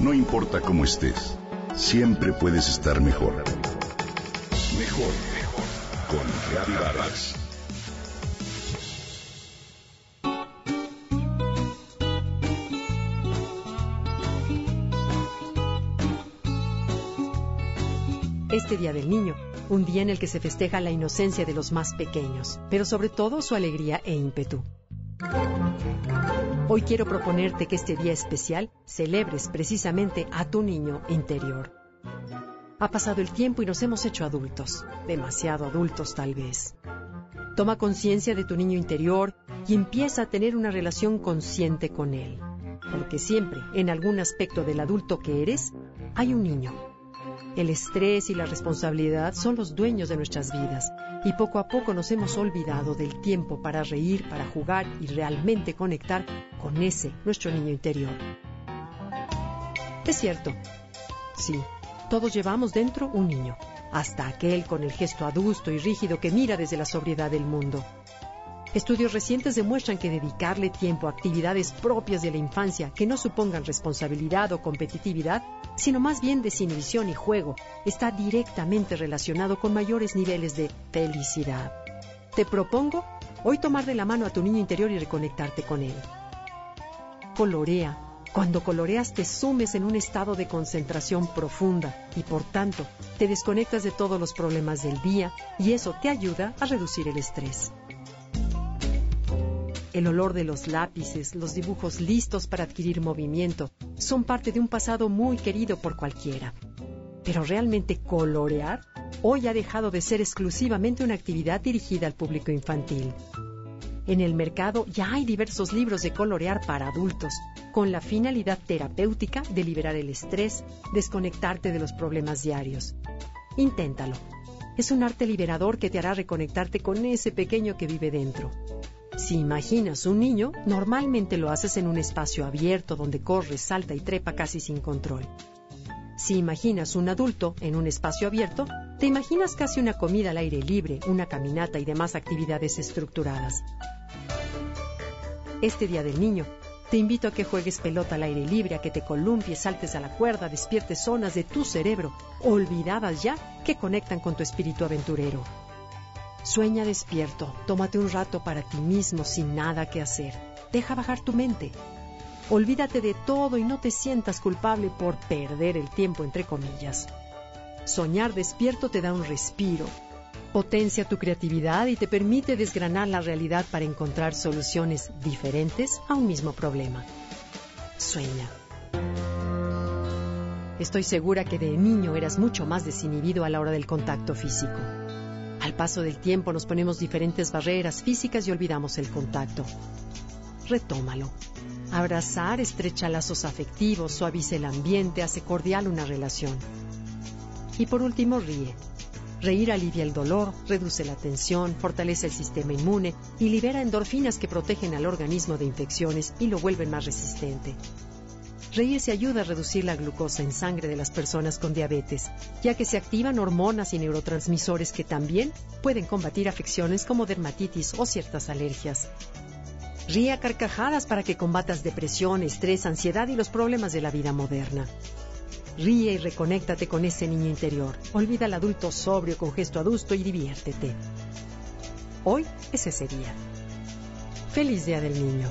No importa cómo estés, siempre puedes estar mejor. Mejor, mejor. Con Reavivadas. Este Día del Niño, un día en el que se festeja la inocencia de los más pequeños, pero sobre todo su alegría e ímpetu. Hoy quiero proponerte que este día especial celebres precisamente a tu niño interior. Ha pasado el tiempo y nos hemos hecho adultos, demasiado adultos tal vez. Toma conciencia de tu niño interior y empieza a tener una relación consciente con él, porque siempre, en algún aspecto del adulto que eres, hay un niño el estrés y la responsabilidad son los dueños de nuestras vidas y poco a poco nos hemos olvidado del tiempo para reír, para jugar y realmente conectar con ese, nuestro niño interior. Es cierto, sí, todos llevamos dentro un niño, hasta aquel con el gesto adusto y rígido que mira desde la sobriedad del mundo. Estudios recientes demuestran que dedicarle tiempo a actividades propias de la infancia que no supongan responsabilidad o competitividad, sino más bien desinhibición y juego, está directamente relacionado con mayores niveles de felicidad. Te propongo hoy tomar de la mano a tu niño interior y reconectarte con él. Colorea. Cuando coloreas te sumes en un estado de concentración profunda y por tanto te desconectas de todos los problemas del día y eso te ayuda a reducir el estrés el olor de los lápices, los dibujos listos para adquirir movimiento, son parte de un pasado muy querido por cualquiera. Pero realmente colorear hoy ha dejado de ser exclusivamente una actividad dirigida al público infantil. En el mercado ya hay diversos libros de colorear para adultos, con la finalidad terapéutica de liberar el estrés, desconectarte de los problemas diarios. Inténtalo. Es un arte liberador que te hará reconectarte con ese pequeño que vive dentro. Si imaginas un niño, normalmente lo haces en un espacio abierto donde corre, salta y trepa casi sin control. Si imaginas un adulto en un espacio abierto, te imaginas casi una comida al aire libre, una caminata y demás actividades estructuradas. Este Día del Niño, te invito a que juegues pelota al aire libre, a que te columpies, saltes a la cuerda, despiertes zonas de tu cerebro, olvidadas ya, que conectan con tu espíritu aventurero. Sueña despierto, tómate un rato para ti mismo sin nada que hacer. Deja bajar tu mente. Olvídate de todo y no te sientas culpable por perder el tiempo, entre comillas. Soñar despierto te da un respiro, potencia tu creatividad y te permite desgranar la realidad para encontrar soluciones diferentes a un mismo problema. Sueña. Estoy segura que de niño eras mucho más desinhibido a la hora del contacto físico. Al paso del tiempo nos ponemos diferentes barreras físicas y olvidamos el contacto. Retómalo. Abrazar estrecha lazos afectivos, suaviza el ambiente, hace cordial una relación. Y por último, ríe. Reír alivia el dolor, reduce la tensión, fortalece el sistema inmune y libera endorfinas que protegen al organismo de infecciones y lo vuelven más resistente. Reírse ayuda a reducir la glucosa en sangre de las personas con diabetes, ya que se activan hormonas y neurotransmisores que también pueden combatir afecciones como dermatitis o ciertas alergias. Ríe a carcajadas para que combatas depresión, estrés, ansiedad y los problemas de la vida moderna. Ríe y reconéctate con ese niño interior. Olvida al adulto sobrio con gesto adusto y diviértete. Hoy es ese día. Feliz Día del Niño.